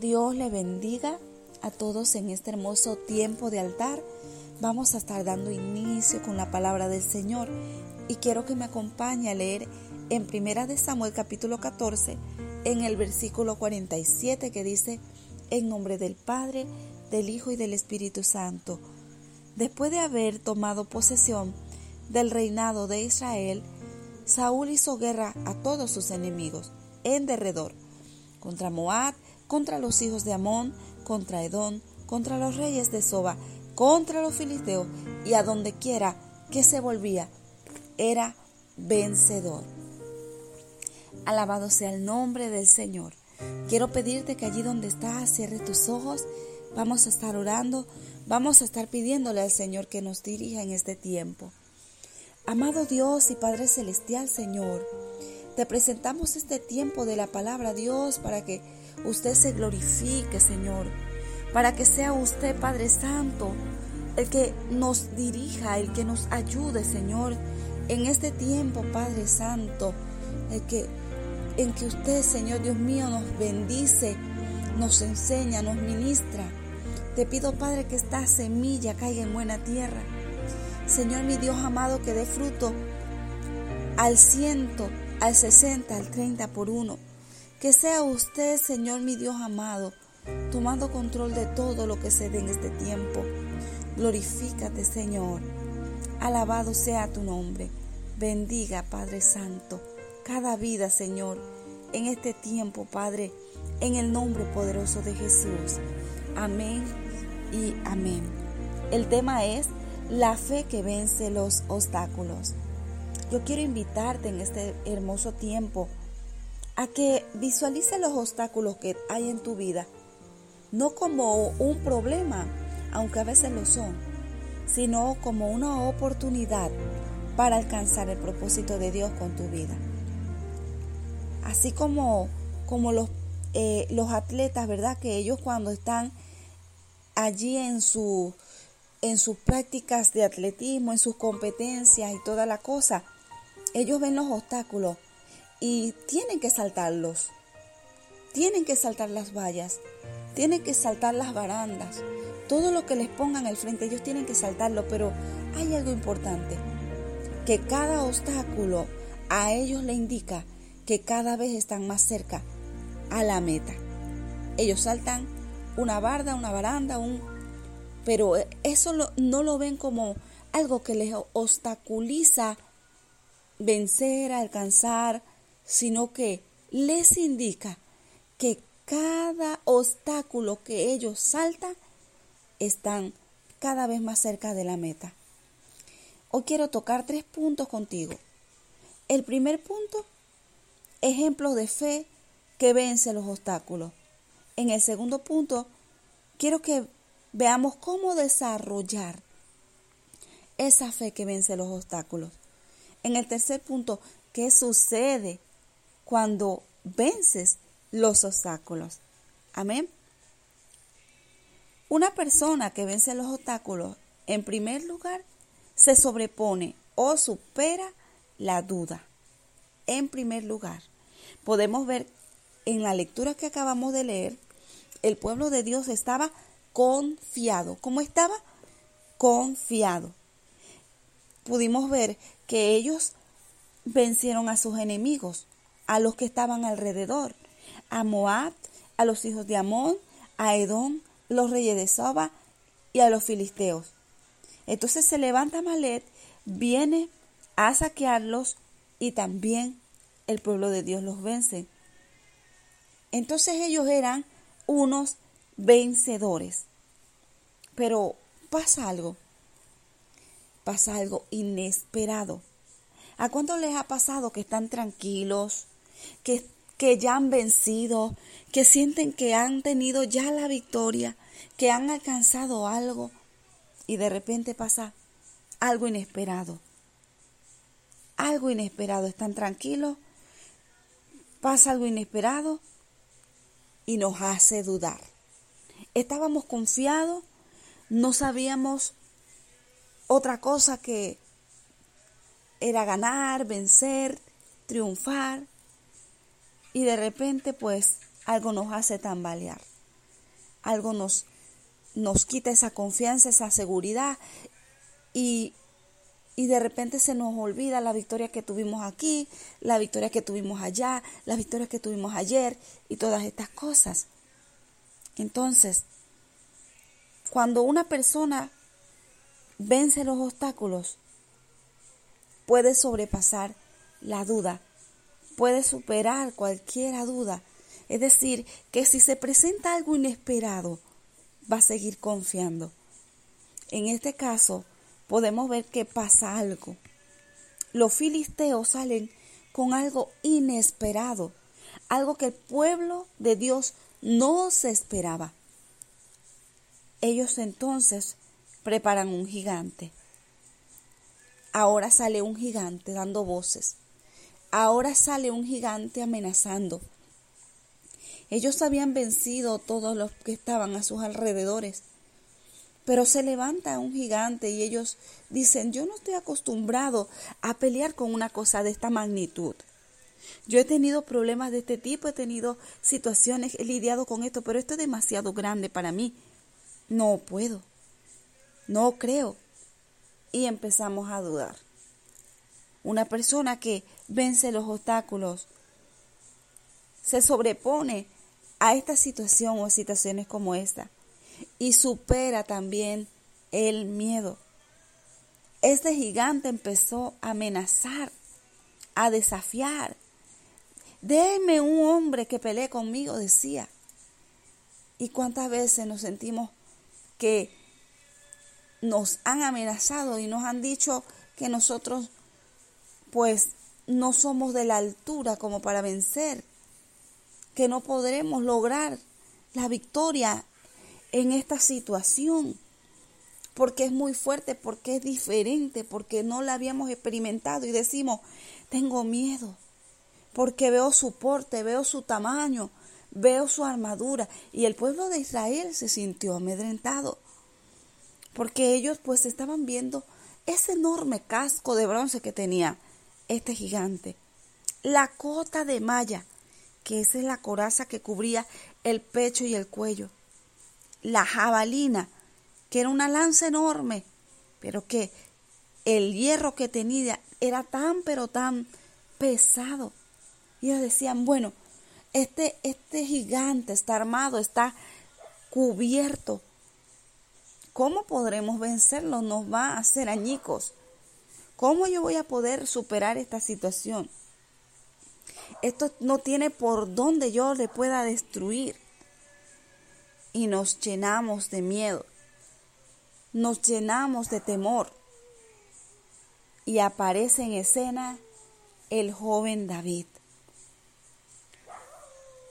Dios le bendiga a todos en este hermoso tiempo de altar. Vamos a estar dando inicio con la palabra del Señor y quiero que me acompañe a leer en Primera de Samuel capítulo 14 en el versículo 47 que dice en nombre del Padre, del Hijo y del Espíritu Santo. Después de haber tomado posesión del reinado de Israel, Saúl hizo guerra a todos sus enemigos en derredor, contra Moab, contra los hijos de Amón, contra Edón, contra los reyes de Soba, contra los filisteos, y a donde quiera que se volvía, era vencedor. Alabado sea el nombre del Señor. Quiero pedirte que allí donde estás, cierre tus ojos, vamos a estar orando, vamos a estar pidiéndole al Señor que nos dirija en este tiempo. Amado Dios y Padre Celestial, Señor, te presentamos este tiempo de la palabra Dios para que usted se glorifique, Señor, para que sea usted, Padre Santo, el que nos dirija, el que nos ayude, Señor, en este tiempo, Padre Santo, el que en que usted, Señor Dios mío, nos bendice, nos enseña, nos ministra. Te pido, Padre, que esta semilla caiga en buena tierra. Señor, mi Dios amado, que dé fruto al ciento, al sesenta, al treinta por uno. Que sea usted, Señor mi Dios amado, tomando control de todo lo que se dé en este tiempo. Glorifícate, Señor. Alabado sea tu nombre. Bendiga, Padre Santo, cada vida, Señor, en este tiempo, Padre, en el nombre poderoso de Jesús. Amén y amén. El tema es la fe que vence los obstáculos. Yo quiero invitarte en este hermoso tiempo a que visualice los obstáculos que hay en tu vida, no como un problema, aunque a veces lo son, sino como una oportunidad para alcanzar el propósito de Dios con tu vida. Así como, como los, eh, los atletas, ¿verdad? Que ellos cuando están allí en, en sus prácticas de atletismo, en sus competencias y toda la cosa, ellos ven los obstáculos y tienen que saltarlos. Tienen que saltar las vallas, tienen que saltar las barandas, todo lo que les pongan al frente, ellos tienen que saltarlo, pero hay algo importante, que cada obstáculo a ellos le indica que cada vez están más cerca a la meta. Ellos saltan una barda, una baranda, un... pero eso no lo ven como algo que les obstaculiza vencer, alcanzar, sino que les indica que cada obstáculo que ellos saltan están cada vez más cerca de la meta. Hoy quiero tocar tres puntos contigo. El primer punto, ejemplos de fe que vence los obstáculos. En el segundo punto, quiero que veamos cómo desarrollar esa fe que vence los obstáculos. En el tercer punto, ¿qué sucede cuando vences los obstáculos. Amén. Una persona que vence los obstáculos, en primer lugar, se sobrepone o supera la duda. En primer lugar, podemos ver en la lectura que acabamos de leer, el pueblo de Dios estaba confiado. ¿Cómo estaba? Confiado. Pudimos ver que ellos vencieron a sus enemigos a los que estaban alrededor, a Moab, a los hijos de Amón, a Edom, los reyes de Soba y a los filisteos. Entonces se levanta Malet, viene a saquearlos y también el pueblo de Dios los vence. Entonces ellos eran unos vencedores. Pero pasa algo, pasa algo inesperado. ¿A cuánto les ha pasado que están tranquilos, que, que ya han vencido, que sienten que han tenido ya la victoria, que han alcanzado algo y de repente pasa algo inesperado. Algo inesperado, están tranquilos, pasa algo inesperado y nos hace dudar. Estábamos confiados, no sabíamos otra cosa que era ganar, vencer, triunfar, y de repente pues algo nos hace tambalear. algo nos, nos quita esa confianza, esa seguridad y, y de repente se nos olvida la victoria que tuvimos aquí, la victoria que tuvimos allá, la victoria que tuvimos ayer y todas estas cosas. Entonces, cuando una persona vence los obstáculos, puede sobrepasar la duda, puede superar cualquier duda. Es decir, que si se presenta algo inesperado, va a seguir confiando. En este caso, podemos ver que pasa algo. Los filisteos salen con algo inesperado, algo que el pueblo de Dios no se esperaba. Ellos entonces preparan un gigante. Ahora sale un gigante dando voces. Ahora sale un gigante amenazando. Ellos habían vencido todos los que estaban a sus alrededores. Pero se levanta un gigante y ellos dicen, yo no estoy acostumbrado a pelear con una cosa de esta magnitud. Yo he tenido problemas de este tipo, he tenido situaciones, he lidiado con esto, pero esto es demasiado grande para mí. No puedo. No creo. Y empezamos a dudar. Una persona que vence los obstáculos, se sobrepone a esta situación o situaciones como esta y supera también el miedo. Este gigante empezó a amenazar, a desafiar. Déme un hombre que pelee conmigo, decía. ¿Y cuántas veces nos sentimos que nos han amenazado y nos han dicho que nosotros pues no somos de la altura como para vencer, que no podremos lograr la victoria en esta situación, porque es muy fuerte, porque es diferente, porque no la habíamos experimentado y decimos, tengo miedo, porque veo su porte, veo su tamaño, veo su armadura y el pueblo de Israel se sintió amedrentado porque ellos pues estaban viendo ese enorme casco de bronce que tenía este gigante, la cota de malla, que esa es la coraza que cubría el pecho y el cuello, la jabalina, que era una lanza enorme, pero que el hierro que tenía era tan pero tan pesado. Y ellos decían, bueno, este, este gigante está armado, está cubierto. ¿Cómo podremos vencerlo? Nos va a hacer añicos. ¿Cómo yo voy a poder superar esta situación? Esto no tiene por dónde yo le pueda destruir. Y nos llenamos de miedo. Nos llenamos de temor. Y aparece en escena el joven David.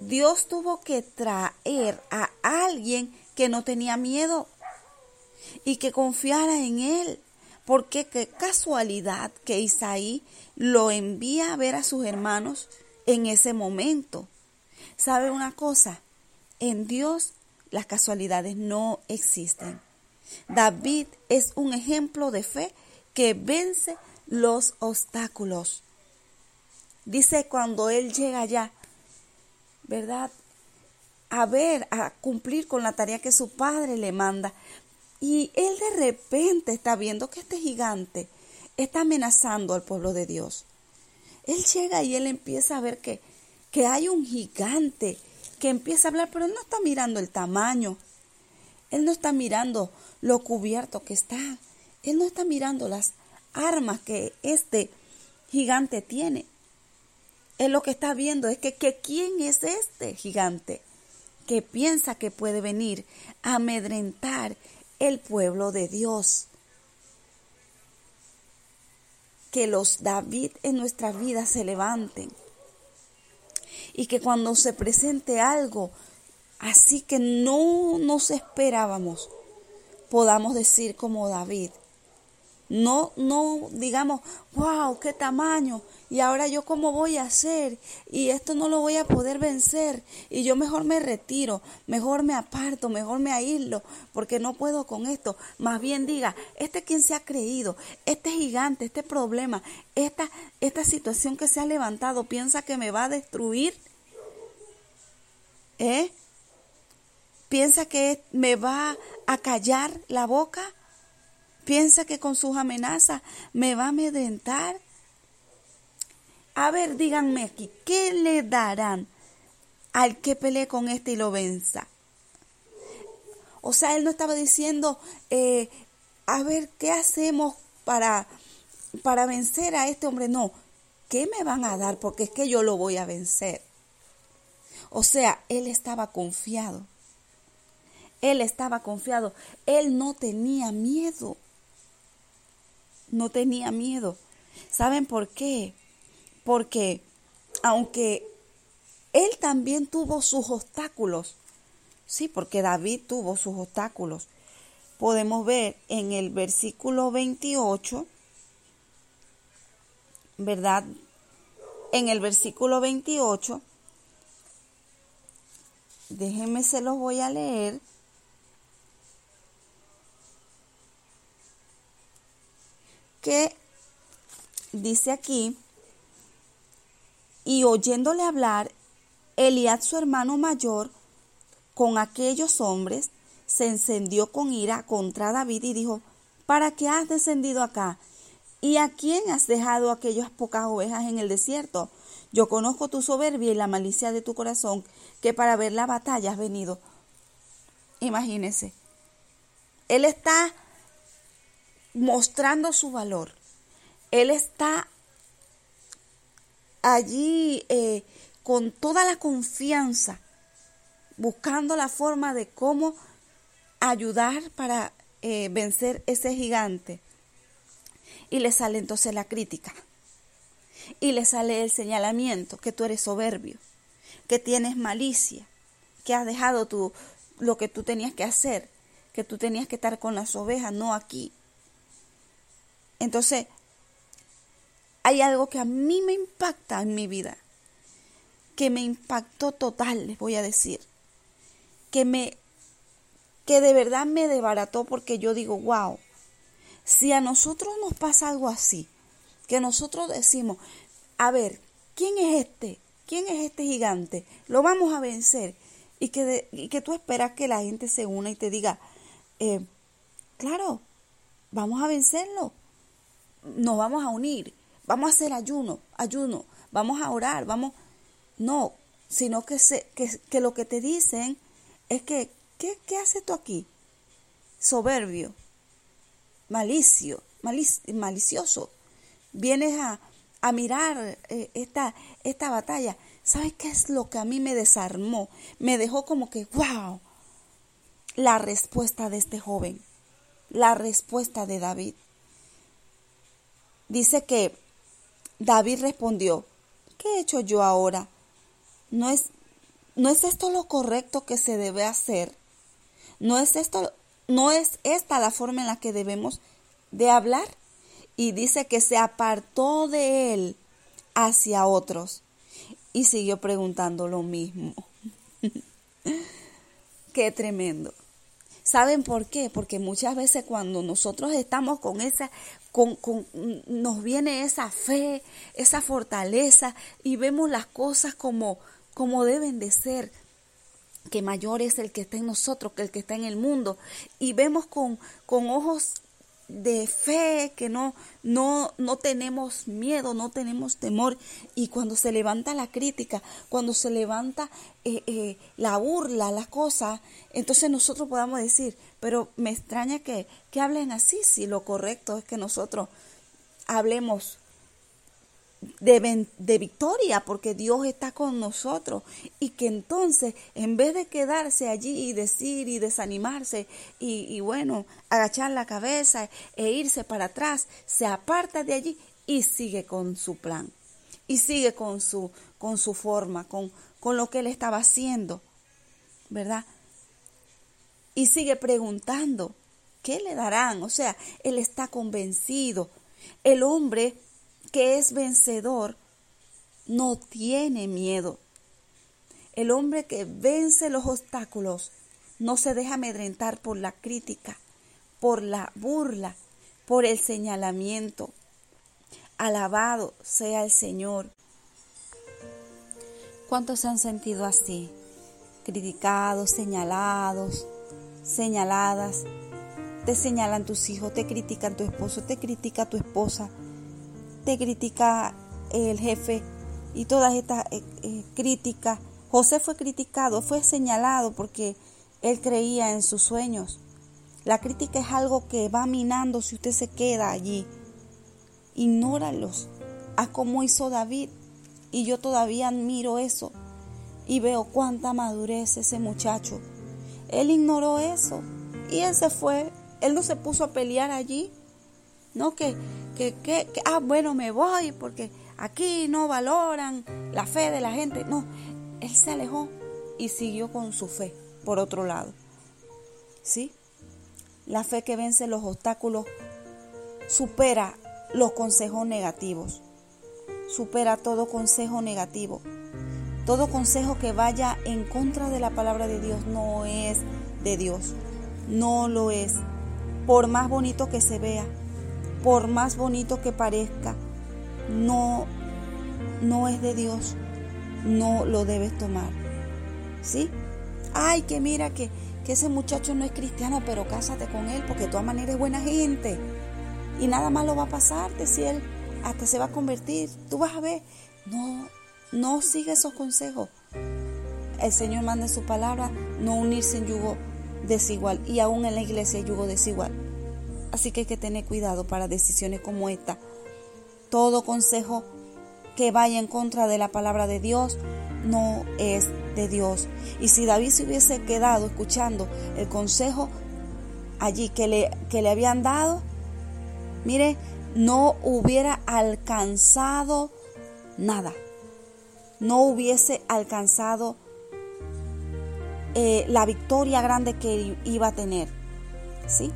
Dios tuvo que traer a alguien que no tenía miedo y que confiara en él. Porque qué casualidad que Isaí lo envía a ver a sus hermanos en ese momento. ¿Sabe una cosa? En Dios las casualidades no existen. David es un ejemplo de fe que vence los obstáculos. Dice cuando él llega allá, ¿verdad? A ver, a cumplir con la tarea que su padre le manda. Y él de repente está viendo que este gigante está amenazando al pueblo de Dios. Él llega y él empieza a ver que, que hay un gigante que empieza a hablar, pero él no está mirando el tamaño. Él no está mirando lo cubierto que está. Él no está mirando las armas que este gigante tiene. Él lo que está viendo es que, que quién es este gigante que piensa que puede venir a amedrentar el pueblo de Dios. Que los David en nuestra vida se levanten. Y que cuando se presente algo así que no nos esperábamos, podamos decir como David, no, no digamos, wow, qué tamaño, y ahora yo cómo voy a hacer, y esto no lo voy a poder vencer, y yo mejor me retiro, mejor me aparto, mejor me aíslo, porque no puedo con esto. Más bien diga, este quien se ha creído, este gigante, este problema, esta, esta situación que se ha levantado, piensa que me va a destruir. ¿Eh? ¿Piensa que me va a callar la boca? ¿Piensa que con sus amenazas me va a amedrentar? A ver, díganme aquí, ¿qué le darán al que pelee con este y lo venza? O sea, él no estaba diciendo, eh, a ver, ¿qué hacemos para, para vencer a este hombre? No, ¿qué me van a dar? Porque es que yo lo voy a vencer. O sea, él estaba confiado. Él estaba confiado. Él no tenía miedo. No tenía miedo. ¿Saben por qué? Porque aunque él también tuvo sus obstáculos, sí, porque David tuvo sus obstáculos, podemos ver en el versículo 28, ¿verdad? En el versículo 28, déjenme se los voy a leer. Que dice aquí, y oyéndole hablar, Eliad su hermano mayor con aquellos hombres se encendió con ira contra David y dijo, ¿para qué has descendido acá? ¿Y a quién has dejado aquellas pocas ovejas en el desierto? Yo conozco tu soberbia y la malicia de tu corazón, que para ver la batalla has venido. Imagínese. Él está mostrando su valor. Él está allí eh, con toda la confianza, buscando la forma de cómo ayudar para eh, vencer ese gigante. Y le sale entonces la crítica. Y le sale el señalamiento que tú eres soberbio, que tienes malicia, que has dejado tu, lo que tú tenías que hacer, que tú tenías que estar con las ovejas, no aquí. Entonces, hay algo que a mí me impacta en mi vida, que me impactó total, les voy a decir, que me que de verdad me debarató porque yo digo, wow, si a nosotros nos pasa algo así, que nosotros decimos, a ver, ¿quién es este? ¿Quién es este gigante? Lo vamos a vencer. Y que, que tú esperas que la gente se una y te diga, eh, claro, vamos a vencerlo. Nos vamos a unir. Vamos a hacer ayuno, ayuno. Vamos a orar, vamos. No, sino que, se, que, que lo que te dicen es que ¿Qué, qué haces tú aquí? Soberbio, malicio, malicioso. Vienes a, a mirar eh, esta, esta batalla. ¿Sabes qué es lo que a mí me desarmó? Me dejó como que, wow, la respuesta de este joven, la respuesta de David. Dice que David respondió, ¿qué he hecho yo ahora? ¿No es, ¿No es esto lo correcto que se debe hacer? ¿No es esto, no es esta la forma en la que debemos de hablar? Y dice que se apartó de él hacia otros y siguió preguntando lo mismo. Qué tremendo. ¿Saben por qué? Porque muchas veces cuando nosotros estamos con esa, con, con, nos viene esa fe, esa fortaleza y vemos las cosas como, como deben de ser, que mayor es el que está en nosotros que el que está en el mundo. Y vemos con, con ojos de fe que no, no, no tenemos miedo, no tenemos temor. Y cuando se levanta la crítica, cuando se levanta eh, eh, la burla, las cosas, entonces nosotros podamos decir, pero me extraña que, que hablen así, si lo correcto es que nosotros hablemos de, victoria porque Dios está con nosotros y que entonces en vez de quedarse allí y decir y desanimarse y, y, bueno, agachar la cabeza e irse para atrás, se aparta de allí y sigue con su plan y sigue con su, con su forma, con, con lo que él estaba haciendo, ¿verdad? Y sigue preguntando, ¿qué le darán? O sea, él está convencido. El hombre que es vencedor no tiene miedo. El hombre que vence los obstáculos no se deja amedrentar por la crítica, por la burla, por el señalamiento. Alabado sea el Señor. ¿Cuántos se han sentido así? criticados, señalados, señaladas. Te señalan tus hijos, te critican tu esposo, te critica tu esposa, critica el jefe y todas estas eh, eh, críticas. José fue criticado, fue señalado porque él creía en sus sueños. La crítica es algo que va minando si usted se queda allí. Ignóralos. Haz como hizo David. Y yo todavía admiro eso. Y veo cuánta madurez ese muchacho. Él ignoró eso. Y él se fue. Él no se puso a pelear allí. No que, que, que, ah, bueno, me voy porque aquí no valoran la fe de la gente. No, él se alejó y siguió con su fe por otro lado. ¿Sí? La fe que vence los obstáculos supera los consejos negativos. Supera todo consejo negativo. Todo consejo que vaya en contra de la palabra de Dios no es de Dios. No lo es. Por más bonito que se vea, por más bonito que parezca, no no es de Dios. No lo debes tomar. ¿Sí? Ay, que mira que que ese muchacho no es cristiano, pero cásate con él porque de todas maneras es buena gente. Y nada malo va a pasarte si él hasta se va a convertir. Tú vas a ver. No, no sigue esos consejos. El Señor manda su palabra, no unirse en yugo desigual. Y aún en la iglesia hay yugo desigual. Así que hay que tener cuidado para decisiones como esta. Todo consejo que vaya en contra de la palabra de Dios no es de Dios. Y si David se hubiese quedado escuchando el consejo allí que le, que le habían dado, mire, no hubiera alcanzado nada. No hubiese alcanzado eh, la victoria grande que iba a tener. ¿Sí?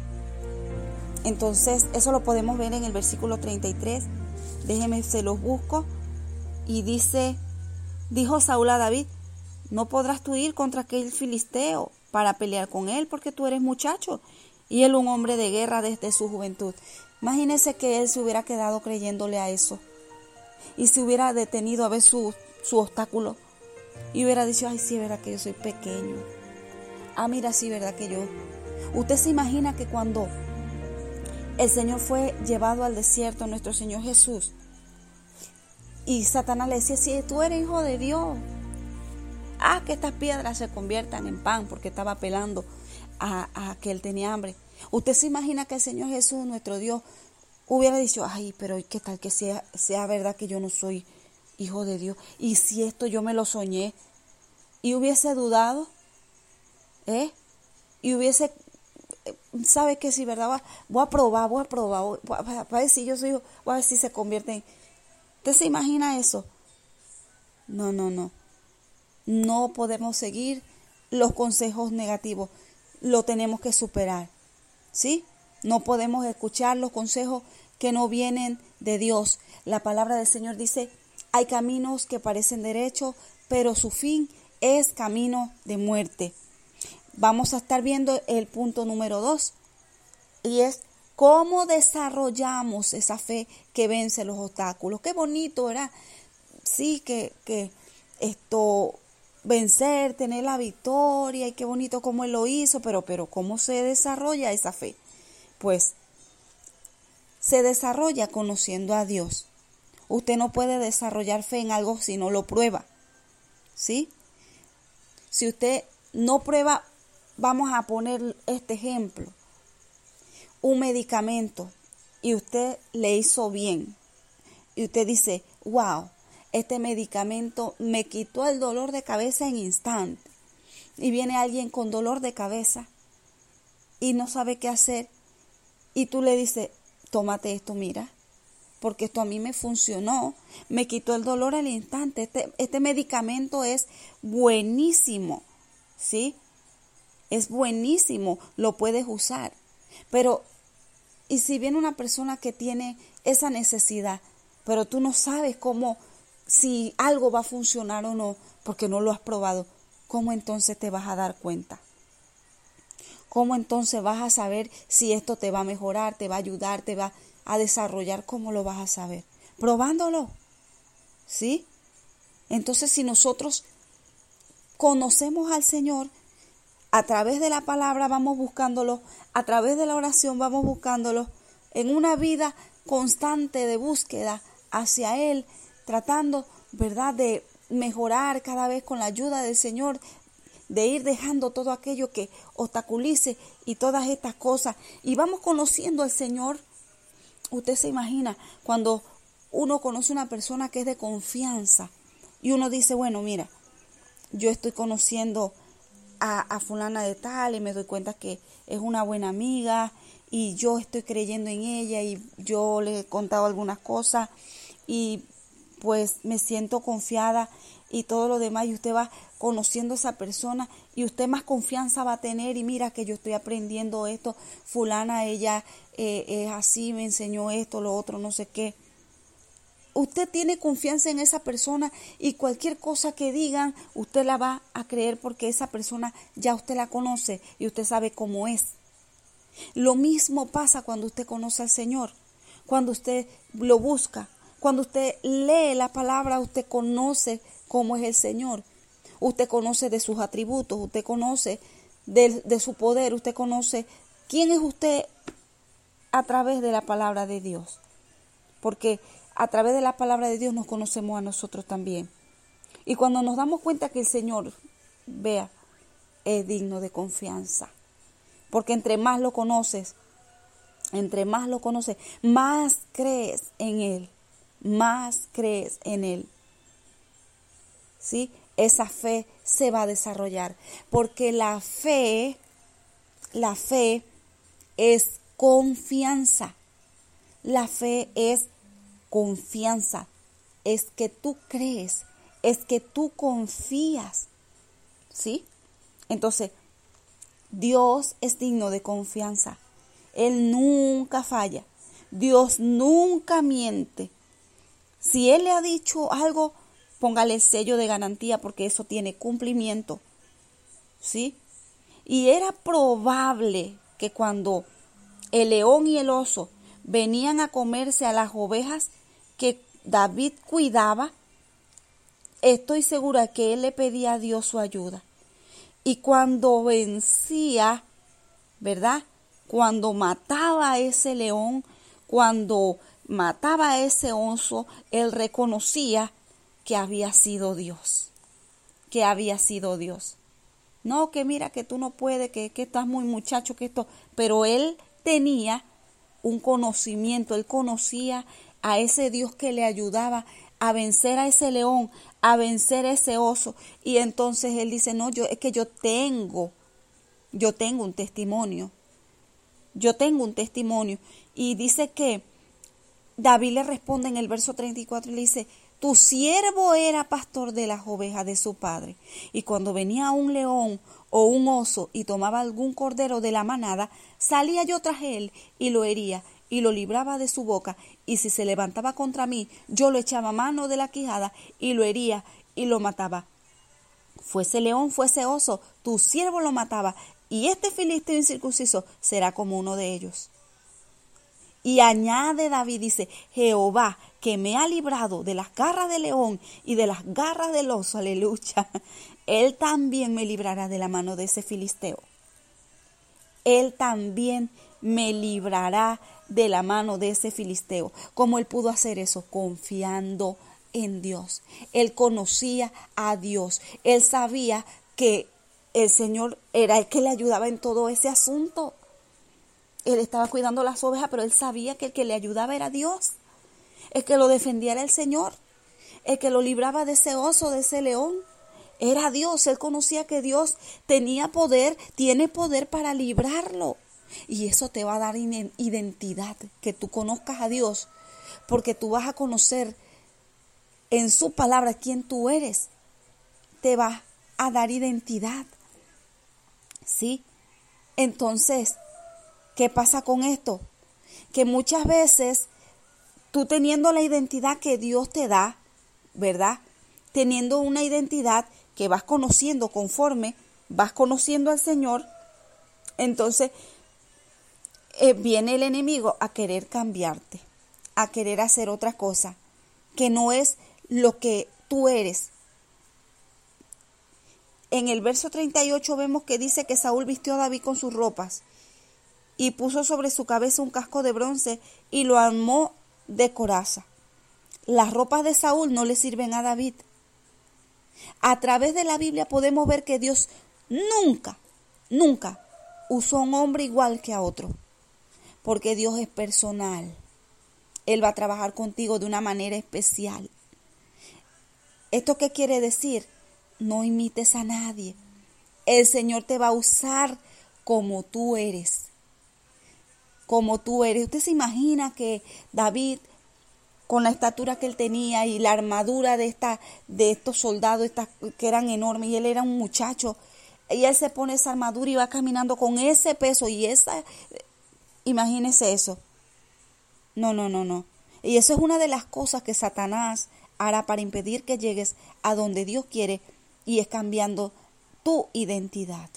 Entonces, eso lo podemos ver en el versículo 33. Déjeme, se los busco. Y dice, Dijo Saúl a David, no podrás tú ir contra aquel filisteo para pelear con él porque tú eres muchacho y él un hombre de guerra desde su juventud. Imagínese que él se hubiera quedado creyéndole a eso y se hubiera detenido a ver su, su obstáculo y hubiera dicho, ay, sí, es verdad que yo soy pequeño. Ah, mira, sí, verdad que yo. Usted se imagina que cuando el Señor fue llevado al desierto, nuestro Señor Jesús, y Satanás le decía, si tú eres hijo de Dios, haz que estas piedras se conviertan en pan, porque estaba apelando a, que él tenía hambre. Usted se imagina que el Señor Jesús, nuestro Dios, hubiera dicho, ay, pero ¿qué tal que sea, sea verdad que yo no soy hijo de Dios? Y si esto yo me lo soñé, y hubiese dudado, ¿eh? Y hubiese, ¿sabe qué? Si verdad, voy a probar, voy a probar, para ver si yo soy, voy a ver si se convierte en ¿Usted se imagina eso? No, no, no. No podemos seguir los consejos negativos. Lo tenemos que superar. ¿Sí? No podemos escuchar los consejos que no vienen de Dios. La palabra del Señor dice, hay caminos que parecen derechos, pero su fin es camino de muerte. Vamos a estar viendo el punto número dos y es ¿Cómo desarrollamos esa fe que vence los obstáculos? Qué bonito era, sí, que, que esto, vencer, tener la victoria y qué bonito cómo él lo hizo, pero, pero ¿cómo se desarrolla esa fe? Pues se desarrolla conociendo a Dios. Usted no puede desarrollar fe en algo si no lo prueba. ¿Sí? Si usted no prueba, vamos a poner este ejemplo un medicamento y usted le hizo bien y usted dice, wow, este medicamento me quitó el dolor de cabeza en instante. Y viene alguien con dolor de cabeza y no sabe qué hacer. Y tú le dices, tómate esto, mira, porque esto a mí me funcionó, me quitó el dolor al instante. Este, este medicamento es buenísimo, ¿sí? Es buenísimo, lo puedes usar. Pero y si viene una persona que tiene esa necesidad, pero tú no sabes cómo, si algo va a funcionar o no, porque no lo has probado, ¿cómo entonces te vas a dar cuenta? ¿Cómo entonces vas a saber si esto te va a mejorar, te va a ayudar, te va a desarrollar? ¿Cómo lo vas a saber? Probándolo. ¿Sí? Entonces si nosotros conocemos al Señor, a través de la palabra vamos buscándolo, a través de la oración vamos buscándolo, en una vida constante de búsqueda hacia Él, tratando, ¿verdad?, de mejorar cada vez con la ayuda del Señor, de ir dejando todo aquello que obstaculice y todas estas cosas. Y vamos conociendo al Señor. Usted se imagina cuando uno conoce una persona que es de confianza y uno dice, bueno, mira, yo estoy conociendo a, fulana de tal y me doy cuenta que es una buena amiga y yo estoy creyendo en ella y yo le he contado algunas cosas y pues me siento confiada y todo lo demás y usted va conociendo a esa persona y usted más confianza va a tener y mira que yo estoy aprendiendo esto, fulana ella eh, es así, me enseñó esto, lo otro, no sé qué. Usted tiene confianza en esa persona y cualquier cosa que digan, usted la va a creer porque esa persona ya usted la conoce y usted sabe cómo es. Lo mismo pasa cuando usted conoce al Señor, cuando usted lo busca, cuando usted lee la palabra, usted conoce cómo es el Señor. Usted conoce de sus atributos, usted conoce de, de, su poder, usted conoce quién es usted a través de la palabra de Dios. Porque a través de la palabra de Dios nos conocemos a nosotros también. Y cuando nos damos cuenta que el Señor, vea, es digno de confianza. Porque entre más lo conoces, entre más lo conoces, más crees en Él más crees en Él. ¿Sí? Esa fe se va a desarrollar. Porque la fe, la fe es confianza. La fe es confianza. Es que tú crees. Es que tú confías. ¿Sí? Entonces, Dios es digno de confianza. Él nunca falla. Dios nunca miente. Si Él le ha dicho algo, póngale el sello de garantía porque eso tiene cumplimiento. ¿Sí? Y era probable que cuando el león y el oso venían a comerse a las ovejas David cuidaba, estoy segura que él le pedía a Dios su ayuda. Y cuando vencía, ¿verdad? Cuando mataba a ese león, cuando mataba a ese oso, él reconocía que había sido Dios, que había sido Dios. No, que mira que tú no puedes, que, que estás muy muchacho, que esto, pero él tenía un conocimiento, él conocía a ese Dios que le ayudaba a vencer a ese león, a vencer a ese oso. Y entonces él dice, no, yo es que yo tengo, yo tengo un testimonio, yo tengo un testimonio. Y dice que David le responde en el verso 34 y le dice, tu siervo era pastor de las ovejas de su padre, y cuando venía un león o un oso y tomaba algún cordero de la manada, salía yo tras él y lo hería y lo libraba de su boca, y si se levantaba contra mí, yo lo echaba mano de la quijada y lo hería y lo mataba. Fuese león, fuese oso, tu siervo lo mataba, y este filisteo incircunciso será como uno de ellos. Y añade David, dice, Jehová, que me ha librado de las garras del león y de las garras del oso, aleluya, él también me librará de la mano de ese filisteo. Él también me librará de la mano de ese filisteo. ¿Cómo él pudo hacer eso? Confiando en Dios. Él conocía a Dios. Él sabía que el Señor era el que le ayudaba en todo ese asunto. Él estaba cuidando las ovejas, pero él sabía que el que le ayudaba era Dios. El que lo defendía era el Señor. El que lo libraba de ese oso, de ese león, era Dios. Él conocía que Dios tenía poder, tiene poder para librarlo. Y eso te va a dar identidad, que tú conozcas a Dios, porque tú vas a conocer en su palabra quién tú eres. Te va a dar identidad. ¿Sí? Entonces, ¿Qué pasa con esto? Que muchas veces tú teniendo la identidad que Dios te da, ¿verdad? Teniendo una identidad que vas conociendo conforme vas conociendo al Señor, entonces eh, viene el enemigo a querer cambiarte, a querer hacer otra cosa, que no es lo que tú eres. en el verso 38 vemos que dice que Saúl vistió a David con sus ropas y puso sobre su cabeza un casco de bronce y lo armó de coraza. Las ropas de Saúl no le sirven a David. A través de la Biblia podemos ver que Dios nunca, nunca usó a un hombre igual que a otro, porque Dios es personal. Él va a trabajar contigo de una manera especial. ¿Esto qué quiere decir? No imites a nadie. El Señor te va a usar como tú eres. Como tú eres. Usted se imagina que David, con la estatura que él tenía y la armadura de, esta, de estos soldados que eran enormes, y él era un muchacho, y él se pone esa armadura y va caminando con ese peso y esa... Imagínese eso. No, no, no, no. Y eso es una de las cosas que Satanás hará para impedir que llegues a donde Dios quiere y es cambiando tu identidad.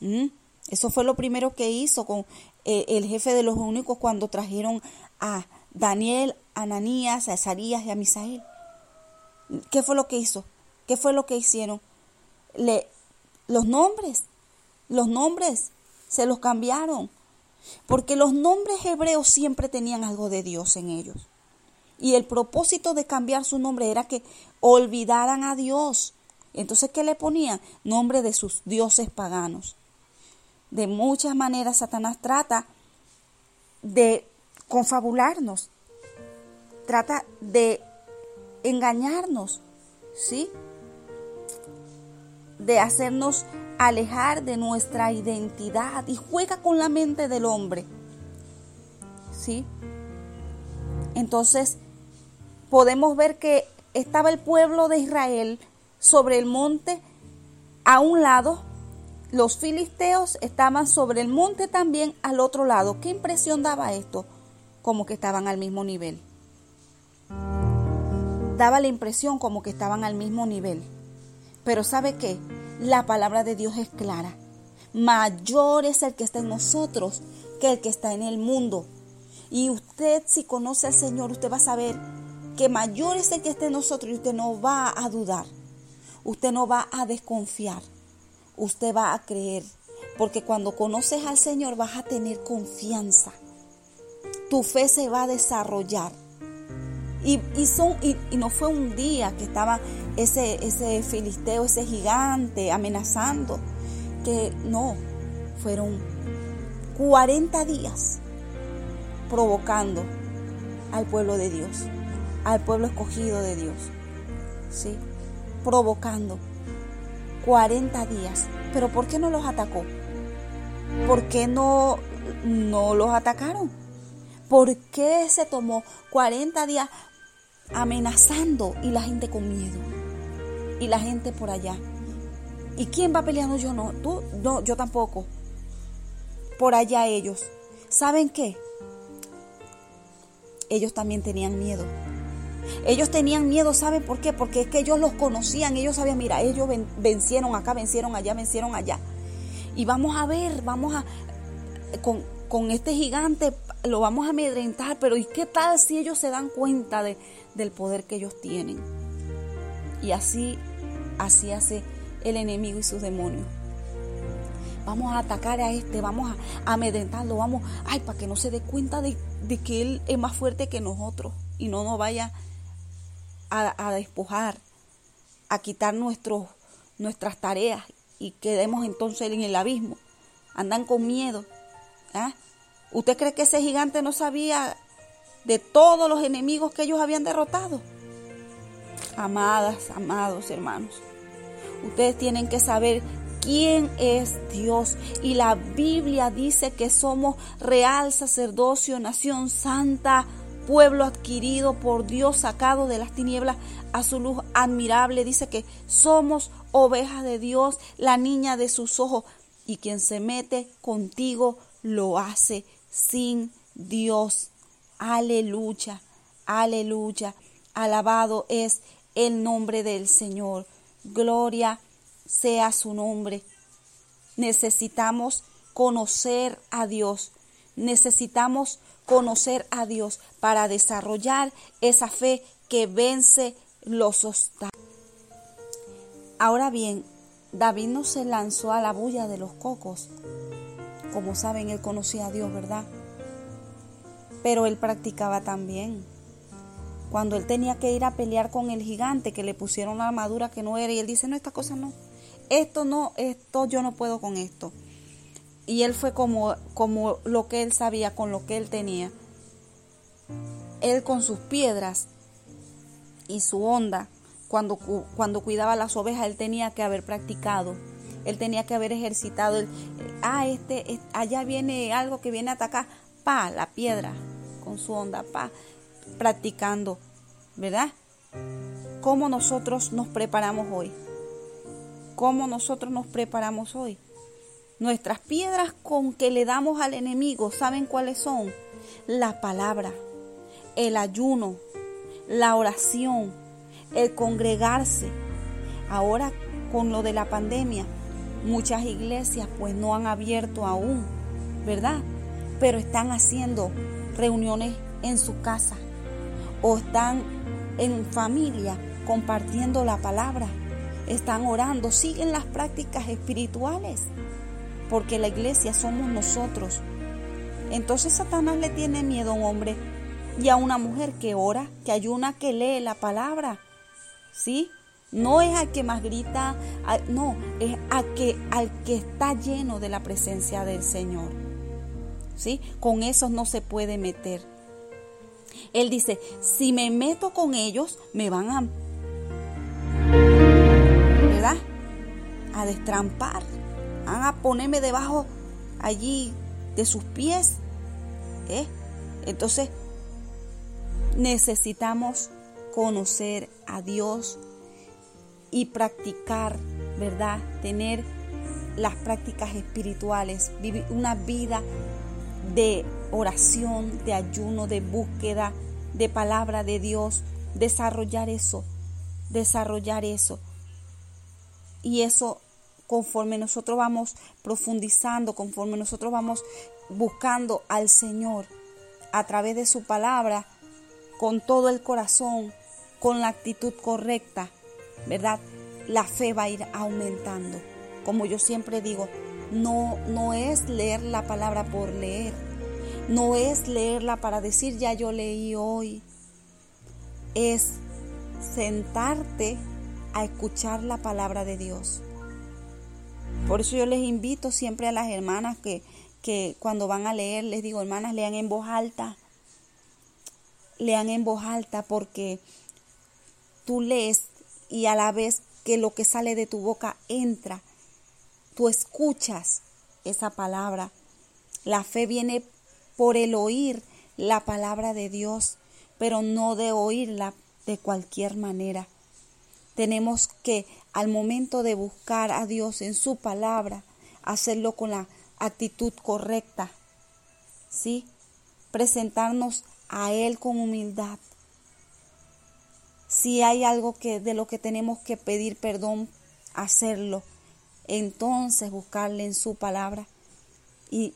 ¿Mm? Eso fue lo primero que hizo con eh, el jefe de los únicos cuando trajeron a Daniel, a Ananías, a Esarías y a Misael. ¿Qué fue lo que hizo? ¿Qué fue lo que hicieron? Le, los nombres, los nombres se los cambiaron. Porque los nombres hebreos siempre tenían algo de Dios en ellos. Y el propósito de cambiar su nombre era que olvidaran a Dios. Entonces, ¿qué le ponían? Nombre de sus dioses paganos. De muchas maneras Satanás trata de confabularnos, trata de engañarnos, ¿sí? De hacernos alejar de nuestra identidad y juega con la mente del hombre, ¿sí? Entonces, podemos ver que estaba el pueblo de Israel sobre el monte a un lado, los filisteos estaban sobre el monte también al otro lado. ¿Qué impresión daba esto? Como que estaban al mismo nivel. Daba la impresión como que estaban al mismo nivel. Pero ¿sabe qué? La palabra de Dios es clara. Mayor es el que está en nosotros que el que está en el mundo. Y usted si conoce al Señor, usted va a saber que mayor es el que esté en nosotros y usted no va a dudar, usted no va a desconfiar, usted va a creer, porque cuando conoces al Señor vas a tener confianza, tu fe se va a desarrollar. Y, son, y, no fue un día que estaba ese, ese filisteo, ese gigante amenazando, que no, fueron 40 días provocando al pueblo de Dios al pueblo escogido de Dios. ¿Sí? Provocando 40 días. Pero ¿por qué no los atacó? ¿Por qué no, no los atacaron? ¿Por qué se tomó 40 días amenazando y la gente con miedo? Y la gente por allá. ¿Y quién va peleando? Yo no. Tú, no, yo tampoco. Por allá ellos. ¿Saben qué? Ellos también tenían miedo. Ellos tenían miedo, ¿saben por qué? Porque es que ellos los conocían, ellos sabían, mira, ellos vencieron acá, vencieron allá, vencieron allá. Y vamos a ver, vamos a, con, con este gigante lo vamos a amedrentar, pero ¿y qué tal si ellos se dan cuenta de, del poder que ellos tienen? Y así, así hace el enemigo y sus demonios. Vamos a atacar a este, vamos a, amedrentarlo, vamos, ay, para que no se dé cuenta de, de que él es más fuerte que nosotros y no nos vaya a, despojar, a quitar nuestros, nuestras tareas y quedemos entonces en el abismo. Andan con miedo. ¿ah? ¿Usted cree que ese gigante no sabía de todos los enemigos que ellos habían derrotado? Amadas, amados hermanos, ustedes tienen que saber quién es Dios. Y la Biblia dice que somos real sacerdocio, nación santa, pueblo adquirido por Dios, sacado de las tinieblas a su luz admirable. Dice que somos ovejas de Dios, la niña de sus ojos, y quien se mete contigo lo hace sin Dios. Aleluya, aleluya. Alabado es el nombre del Señor. Gloria sea su nombre. Necesitamos conocer a Dios. Necesitamos conocer a Dios para desarrollar esa fe que vence los obstáculos. Ahora bien, David no se lanzó a la bulla de los cocos. Como saben, él conocía a Dios, ¿verdad? Pero él practicaba también. Cuando él tenía que ir a pelear con el gigante que le pusieron la armadura que no era, y él dice, no, esta cosa no, esto no, esto yo no puedo con esto. Y él fue como, como lo que él sabía, con lo que él tenía. Él con sus piedras y su onda, cuando, cuando cuidaba las ovejas, él tenía que haber practicado. Él tenía que haber ejercitado. ah, este, allá viene algo que viene a atacar. Pa, la piedra con su onda, pa, practicando, ¿verdad? ¿Cómo nosotros nos preparamos hoy? ¿Cómo nosotros nos preparamos hoy? Nuestras piedras con que le damos al enemigo, ¿saben cuáles son? La palabra, el ayuno, la oración, el congregarse. Ahora con lo de la pandemia, muchas iglesias pues no han abierto aún, ¿verdad? Pero están haciendo reuniones en su casa o están en familia compartiendo la palabra, están orando, siguen las prácticas espirituales, porque la iglesia somos nosotros. Entonces Satanás le tiene miedo a un hombre y a una mujer que ora, que ayuna, que lee la palabra. ¿Sí? No es al que más grita, no, es al que, al que está lleno de la presencia del Señor. ¿Sí? Con esos no se puede meter. Él dice, si me meto con ellos, me van a, ¿verdad? A destrampar, van a ponerme debajo allí de sus pies. ¿eh? Entonces, necesitamos conocer a Dios y practicar, ¿verdad? Tener las prácticas espirituales, vivir una vida de oración, de ayuno, de búsqueda, de palabra de Dios, desarrollar eso, desarrollar eso. Y eso conforme nosotros vamos profundizando, conforme nosotros vamos buscando al Señor a través de su palabra, con todo el corazón, con la actitud correcta, ¿verdad? La fe va a ir aumentando. Como yo siempre digo, no, no es leer la palabra por leer, no es leerla para decir ya yo leí hoy, es sentarte a escuchar la palabra de Dios. Por eso yo les invito siempre a las hermanas que, que cuando van a leer, les digo, hermanas, lean en voz alta, lean en voz alta porque tú lees y a la vez que lo que sale de tu boca entra, tú escuchas esa palabra. La fe viene por el oír la palabra de Dios, pero no de oírla de cualquier manera. Tenemos que al momento de buscar a Dios en su palabra, hacerlo con la actitud correcta. ¿Sí? Presentarnos a Él con humildad. Si hay algo que de lo que tenemos que pedir perdón, hacerlo. Entonces buscarle en su palabra y,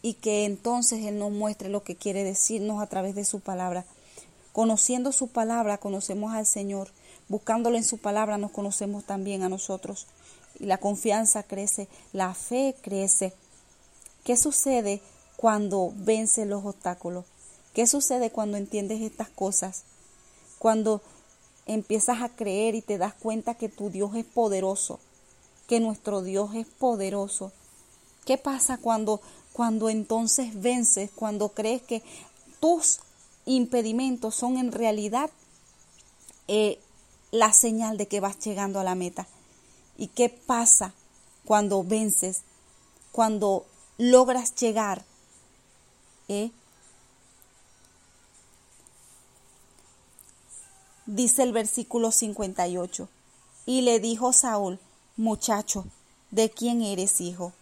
y que entonces Él nos muestre lo que quiere decirnos a través de su palabra. Conociendo su palabra, conocemos al Señor. Buscándolo en su palabra, nos conocemos también a nosotros. Y la confianza crece, la fe crece. ¿Qué sucede cuando vence los obstáculos? ¿Qué sucede cuando entiendes estas cosas? Cuando empiezas a creer y te das cuenta que tu Dios es poderoso, que nuestro Dios es poderoso. ¿Qué pasa cuando cuando entonces vences, cuando crees que tus impedimentos son en realidad eh, la señal de que vas llegando a la meta? ¿Y qué pasa cuando vences, cuando logras llegar? Eh, dice el versículo 58. Y le dijo Saúl, muchacho, ¿de quién eres hijo?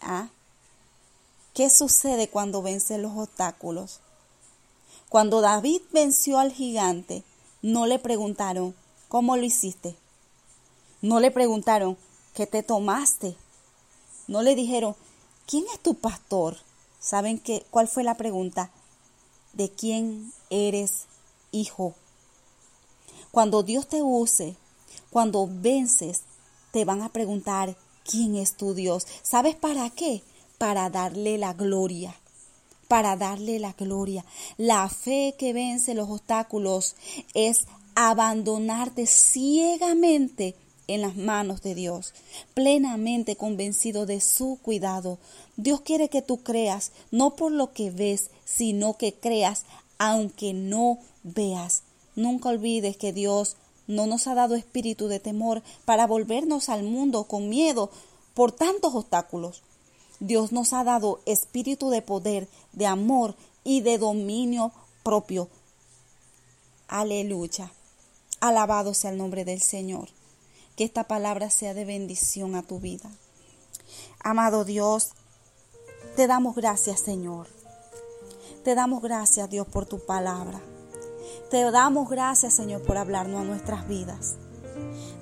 ¿Ah? ¿Qué sucede cuando vence los obstáculos? Cuando David venció al gigante, no le preguntaron, ¿cómo lo hiciste? No le preguntaron, ¿qué te tomaste? No le dijeron, ¿quién es tu pastor? ¿Saben qué? ¿Cuál fue la pregunta? ¿De quién eres hijo. Cuando Dios te use, Cuando vences, te van a preguntar, ¿quién es tu Dios? ¿Sabes para qué? Para darle la gloria para darle la gloria. La fe que vence los obstáculos es abandonarte ciegamente en las manos de Dios, plenamente convencido de su cuidado. Dios quiere que tú creas, no por lo que ves, sino que creas aunque no veas. Nunca olvides que Dios no nos ha dado espíritu de temor para volvernos al mundo con miedo por tantos obstáculos. Dios nos ha dado espíritu de poder, de amor y de dominio propio. Aleluya. Alabado sea el nombre del Señor. Que esta palabra sea de bendición a tu vida. Amado Dios, te damos gracias, Señor. Te damos gracias, Dios, por tu palabra. Te damos gracias, Señor, por hablarnos a nuestras vidas.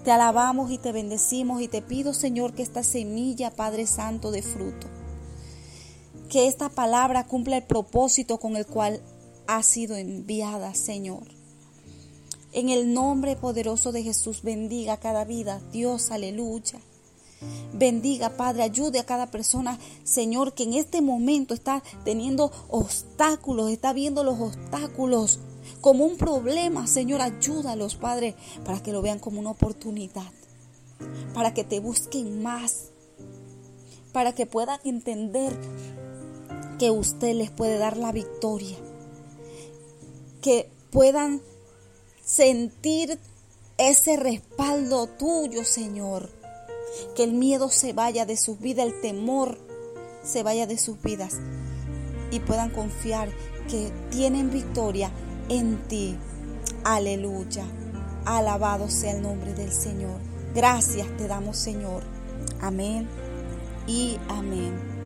Te alabamos y te bendecimos y te pido, Señor, que esta semilla, Padre Santo, de fruto, que esta palabra cumpla el propósito con el cual ha sido enviada, Señor. En el nombre poderoso de Jesús, bendiga cada vida. Dios, aleluya. Bendiga, Padre, ayude a cada persona, Señor, que en este momento está teniendo obstáculos, está viendo los obstáculos como un problema, Señor, ayúdalos, Padre, para que lo vean como una oportunidad, para que te busquen más, para que puedan entender que usted les puede dar la victoria, que puedan sentir ese respaldo tuyo, Señor, que el miedo se vaya de sus vidas, el temor se vaya de sus vidas y puedan confiar que tienen victoria en ti. Aleluya. Alabado sea el nombre del Señor. Gracias te damos, Señor. Amén y amén.